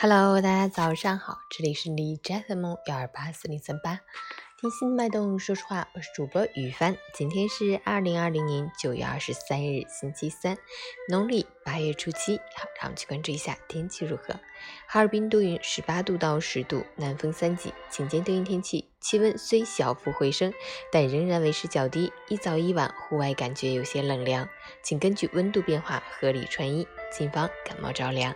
Hello，大家早上好，这里是李斋 FM 幺二八四零三八，听心脉动，说实话，我是主播雨帆。今天是二零二零年九月二十三日，星期三，农历八月初七。好，让我们去关注一下天气如何。哈尔滨多云，十八度到十度，南风三级，晴间多云天气，气温虽小幅回升，但仍然维持较低，一早一晚户外感觉有些冷凉，请根据温度变化合理穿衣，谨防感冒着凉。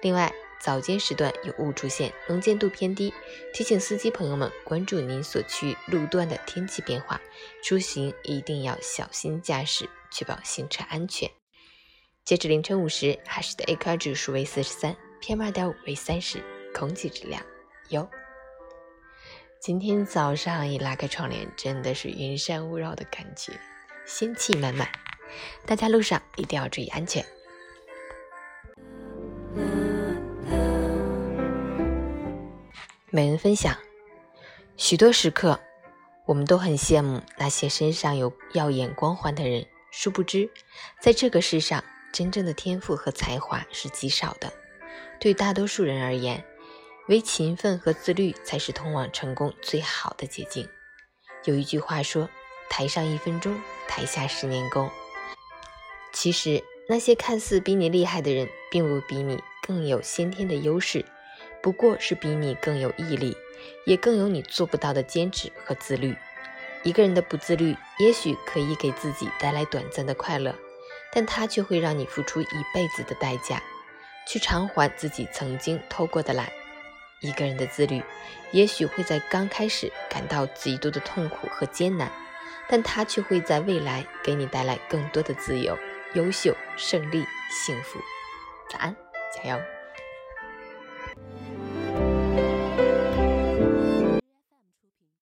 另外，早间时段有雾出现，能见度偏低，提醒司机朋友们关注您所去路段的天气变化，出行一定要小心驾驶，确保行车安全。截止凌晨五时，哈市的 AQI 指数为四十三，PM 二点五为三十，空气质量优。今天早上一拉开窗帘，真的是云山雾绕的感觉，仙气满满。大家路上一定要注意安全。每人分享，许多时刻，我们都很羡慕那些身上有耀眼光环的人。殊不知，在这个世上，真正的天赋和才华是极少的。对大多数人而言，唯勤奋和自律才是通往成功最好的捷径。有一句话说：“台上一分钟，台下十年功。”其实，那些看似比你厉害的人，并不比你更有先天的优势。不过是比你更有毅力，也更有你做不到的坚持和自律。一个人的不自律，也许可以给自己带来短暂的快乐，但他却会让你付出一辈子的代价，去偿还自己曾经偷过的懒。一个人的自律，也许会在刚开始感到极度的痛苦和艰难，但他却会在未来给你带来更多的自由、优秀、胜利、幸福。早安，加油！